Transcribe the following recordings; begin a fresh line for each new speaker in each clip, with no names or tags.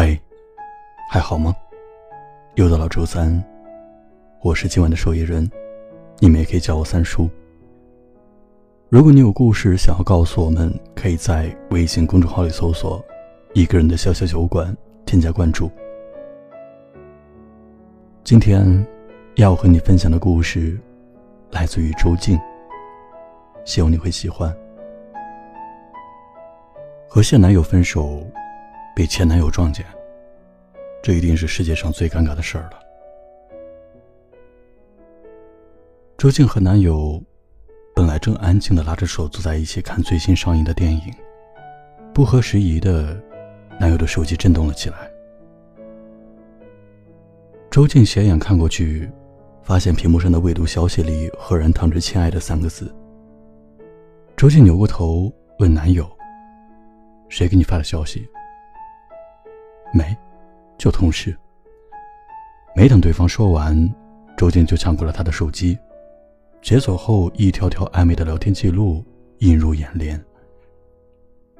嗨，还好吗？又到了周三，我是今晚的守夜人，你们也可以叫我三叔。如果你有故事想要告诉我们，可以在微信公众号里搜索“一个人的小小酒馆”，添加关注。今天要和你分享的故事来自于周静，希望你会喜欢。和现男友分手。被前男友撞见，这一定是世界上最尴尬的事儿了。周静和男友本来正安静的拉着手坐在一起看最新上映的电影，不合时宜的，男友的手机震动了起来。周静斜眼看过去，发现屏幕上的未读消息里赫然躺着“亲爱的”三个字。周静扭过头问男友：“谁给你发的消息？”没，就同事。没等对方说完，周静就抢过了他的手机，解锁后一条条暧昧的聊天记录映入眼帘。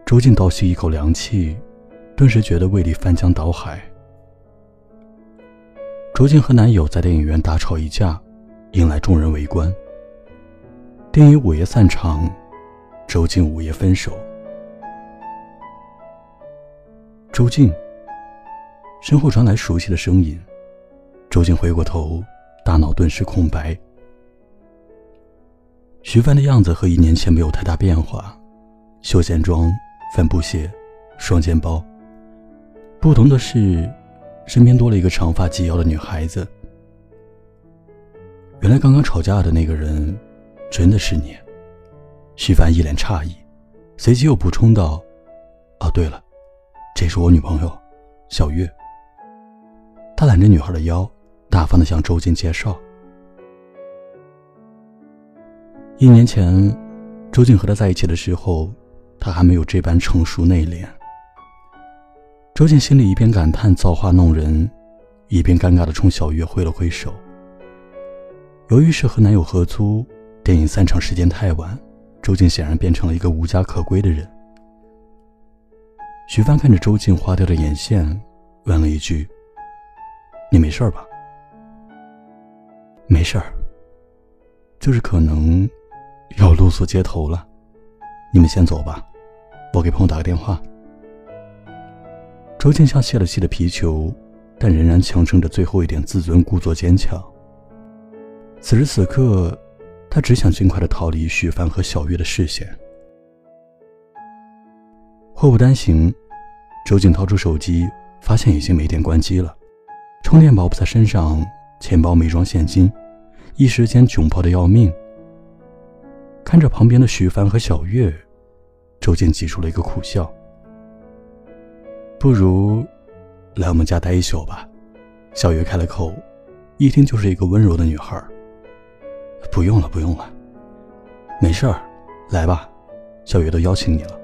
周静倒吸一口凉气，顿时觉得胃里翻江倒海。周静和男友在电影院大吵一架，引来众人围观。电影午夜散场，周静午夜分手。周静。身后传来熟悉的声音，周静回过头，大脑顿时空白。徐帆的样子和一年前没有太大变化，休闲装、帆布鞋、双肩包。不同的是，身边多了一个长发及腰的女孩子。原来刚刚吵架的那个人，真的是你？徐帆一脸诧异，随即又补充道：“哦，对了，这是我女朋友，小月。”揽着女孩的腰，大方的向周静介绍。一年前，周静和他在一起的时候，他还没有这般成熟内敛。周静心里一边感叹造化弄人，一边尴尬的冲小月挥了挥手。由于是和男友合租，电影散场时间太晚，周静显然变成了一个无家可归的人。徐帆看着周静花掉的眼线，问了一句。你没事吧？没事儿，就是可能要露宿街头了。你们先走吧，我给朋友打个电话。周静像泄了气的皮球，但仍然强撑着最后一点自尊，故作坚强。此时此刻，他只想尽快的逃离许帆和小月的视线。祸不单行，周静掏出手机，发现已经没电，关机了。充电宝不在身上，钱包没装现金，一时间窘迫的要命。看着旁边的徐帆和小月，周静挤出了一个苦笑。不如来我们家待一宿吧。小月开了口，一听就是一个温柔的女孩。不用了，不用了，没事儿，来吧，小月都邀请你了。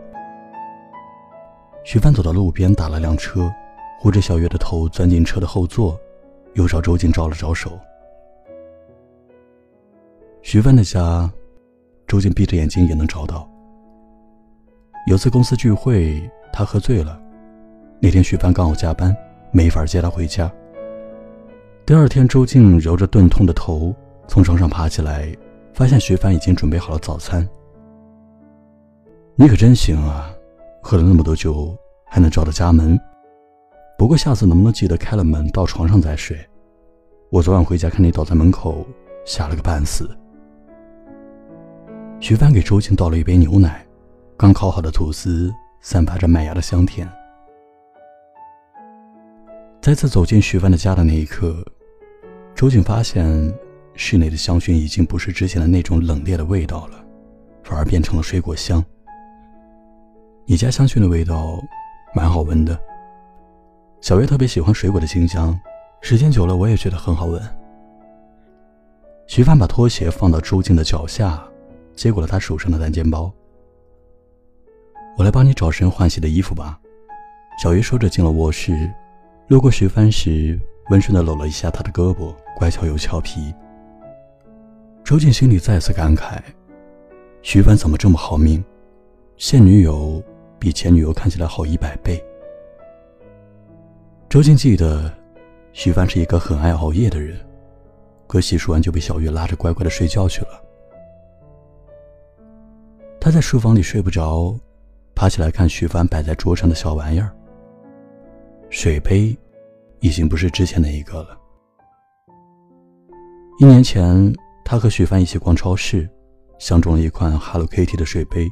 徐帆走到路边，打了辆车。护着小月的头钻进车的后座，又朝周静招了招手。徐帆的家，周静闭着眼睛也能找到。有次公司聚会，他喝醉了。那天徐帆刚好加班，没法接他回家。第二天，周静揉着钝痛的头从床上爬起来，发现徐帆已经准备好了早餐。你可真行啊，喝了那么多酒还能找到家门。不过下次能不能记得开了门到床上再睡？我昨晚回家看你倒在门口，吓了个半死。徐帆给周静倒了一杯牛奶，刚烤好的吐司散发着麦芽的香甜。再次走进徐帆的家的那一刻，周静发现室内的香薰已经不是之前的那种冷冽的味道了，反而变成了水果香。你家香薰的味道蛮好闻的。小月特别喜欢水果的清香，时间久了我也觉得很好闻。徐帆把拖鞋放到周静的脚下，接过了她手上的单肩包。我来帮你找身换洗的衣服吧。小月说着进了卧室，路过徐帆时，温顺的搂了一下他的胳膊，乖巧又俏皮。周静心里再次感慨：徐帆怎么这么好命？现女友比前女友看起来好一百倍。周静记得，徐帆是一个很爱熬夜的人，可洗漱完就被小月拉着乖乖的睡觉去了。他在书房里睡不着，爬起来看徐帆摆在桌上的小玩意儿。水杯，已经不是之前那一个了。一年前，他和徐帆一起逛超市，相中了一款 Hello Kitty 的水杯。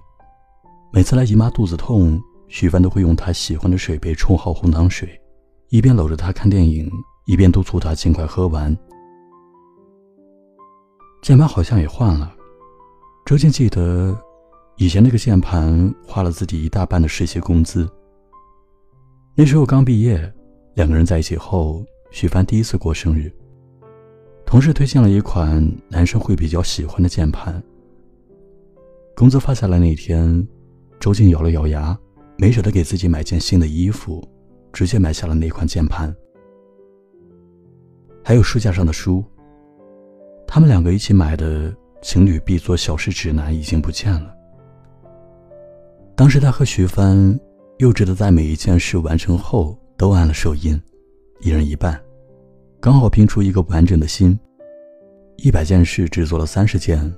每次来姨妈肚子痛，徐帆都会用他喜欢的水杯冲好红糖水。一边搂着他看电影，一边督促他尽快喝完。键盘好像也换了，周静记得，以前那个键盘花了自己一大半的实习工资。那时候刚毕业，两个人在一起后，许帆第一次过生日，同事推荐了一款男生会比较喜欢的键盘。工资发下来那天，周静咬了咬牙，没舍得给自己买件新的衣服。直接买下了那款键盘，还有书架上的书。他们两个一起买的情侣必做小事指南已经不见了。当时他和徐帆幼稚的在每一件事完成后都按了手印，一人一半，刚好拼出一个完整的心。一百件事只做了三十件，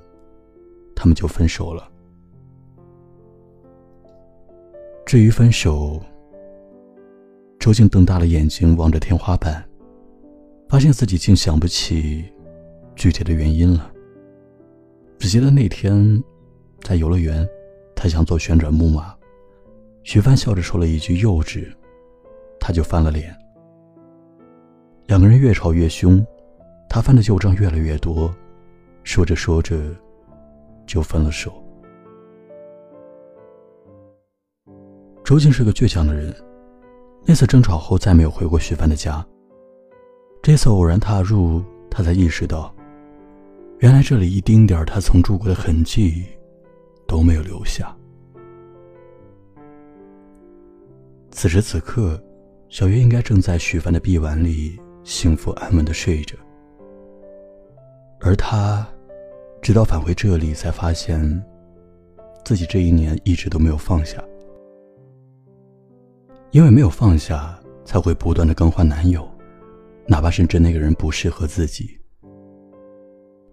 他们就分手了。至于分手。周静瞪大了眼睛望着天花板，发现自己竟想不起具体的原因了。只记得那天在游乐园，他想坐旋转木马，徐帆笑着说了一句“幼稚”，他就翻了脸。两个人越吵越凶，他翻的旧账越来越多，说着说着就分了手。周静是个倔强的人。那次争吵后，再没有回过徐帆的家。这次偶然踏入，他才意识到，原来这里一丁点他曾住过的痕迹都没有留下。此时此刻，小月应该正在徐帆的臂弯里幸福安稳的睡着，而他，直到返回这里，才发现自己这一年一直都没有放下。因为没有放下，才会不断的更换男友，哪怕甚至那个人不适合自己。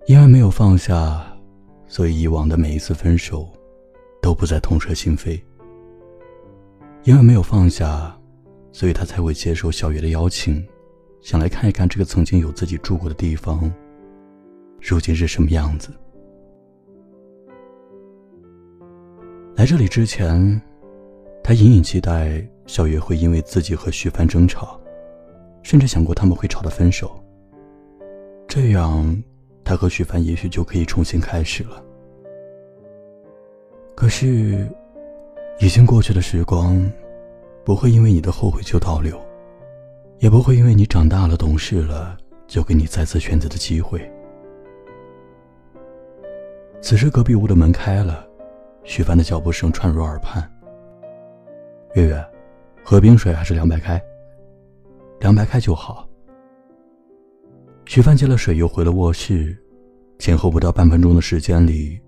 因为没有放下，所以以往的每一次分手，都不再痛彻心扉。因为没有放下，所以他才会接受小月的邀请，想来看一看这个曾经有自己住过的地方，如今是什么样子。来这里之前，他隐隐期待。小月会因为自己和徐帆争吵，甚至想过他们会吵得分手。这样，他和徐帆也许就可以重新开始了。可是，已经过去的时光，不会因为你的后悔就倒流，也不会因为你长大了、懂事了，就给你再次选择的机会。此时，隔壁屋的门开了，徐帆的脚步声传入耳畔。月月。喝冰水还是凉白开？凉白开就好。徐帆接了水，又回了卧室。前后不到半分钟的时间里，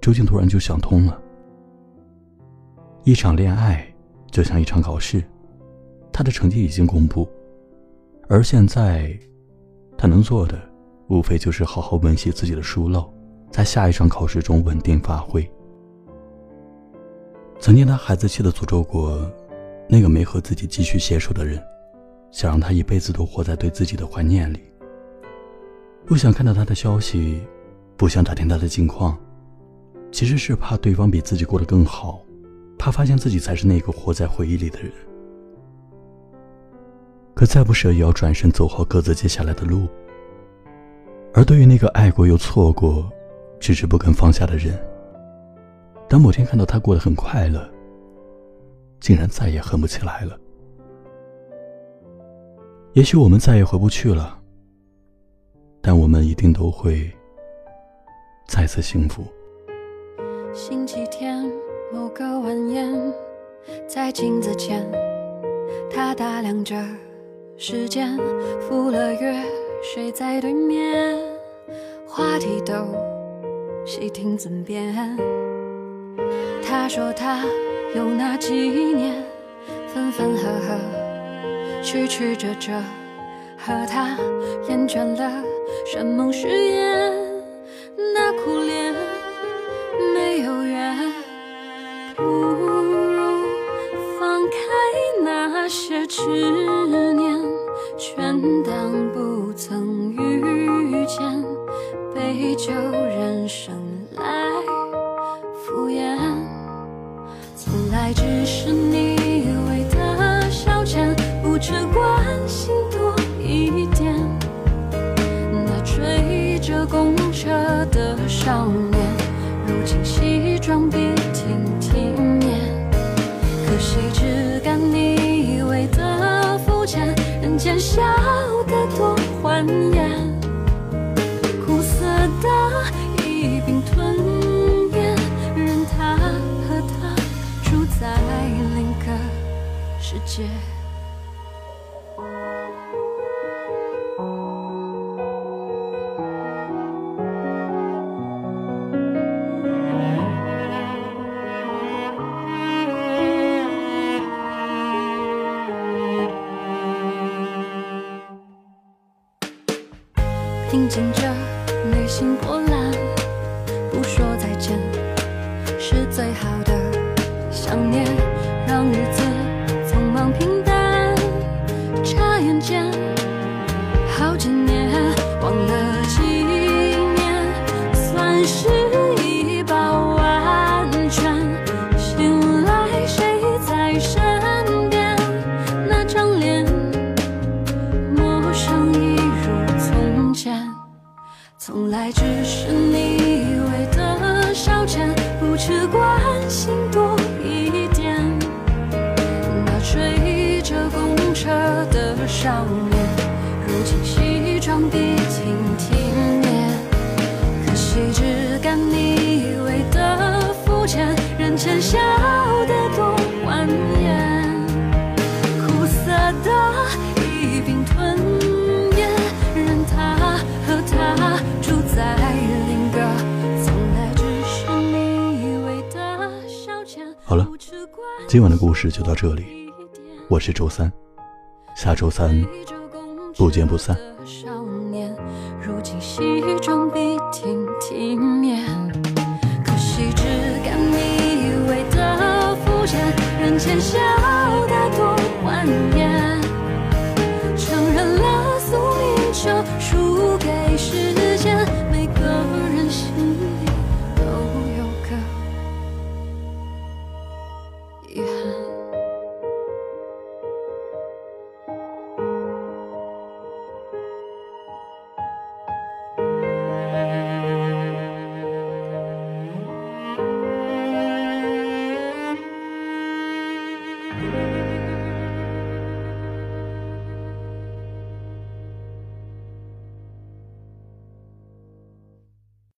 周静突然就想通了。一场恋爱就像一场考试，他的成绩已经公布，而现在，他能做的无非就是好好温习自己的疏漏，在下一场考试中稳定发挥。曾经他孩子气的诅咒过。那个没和自己继续携手的人，想让他一辈子都活在对自己的怀念里。不想看到他的消息，不想打听他的近况，其实是怕对方比自己过得更好，怕发现自己才是那个活在回忆里的人。可再不舍也要转身走好各自接下来的路。而对于那个爱过又错过，迟迟不肯放下的人，当某天看到他过得很快乐。竟然再也恨不起来了。也许我们再也回不去了，但我们一定都会再次幸福。
星期天某个晚宴，在镜子前，他打量着时间，赴了约，睡在对面，话题都细听尊便。他说他。有那几年，分分合合，曲曲折折，和他厌倦了山盟誓言，那苦恋没有缘，不如放开那些执念，全当不曾遇见，杯酒只是你。只关心多一点，那追着公车的少年，如今西装笔挺体面。可惜只敢你以为的肤浅，人间笑得多欢颜。苦涩的一并世界。平静着内心波澜，不说再见是最好的想念，让日子只干你以为的肤浅，人间笑得多欢颜。苦涩的一并吞咽，任他和他。在另个，从来只是你以为的消遣。
好了，今晚的故事就到这里。我是周三，下周三不见不散。
少年，如今西装笔挺体面，可惜只敢你以为的肤浅，人前笑得多欢颜。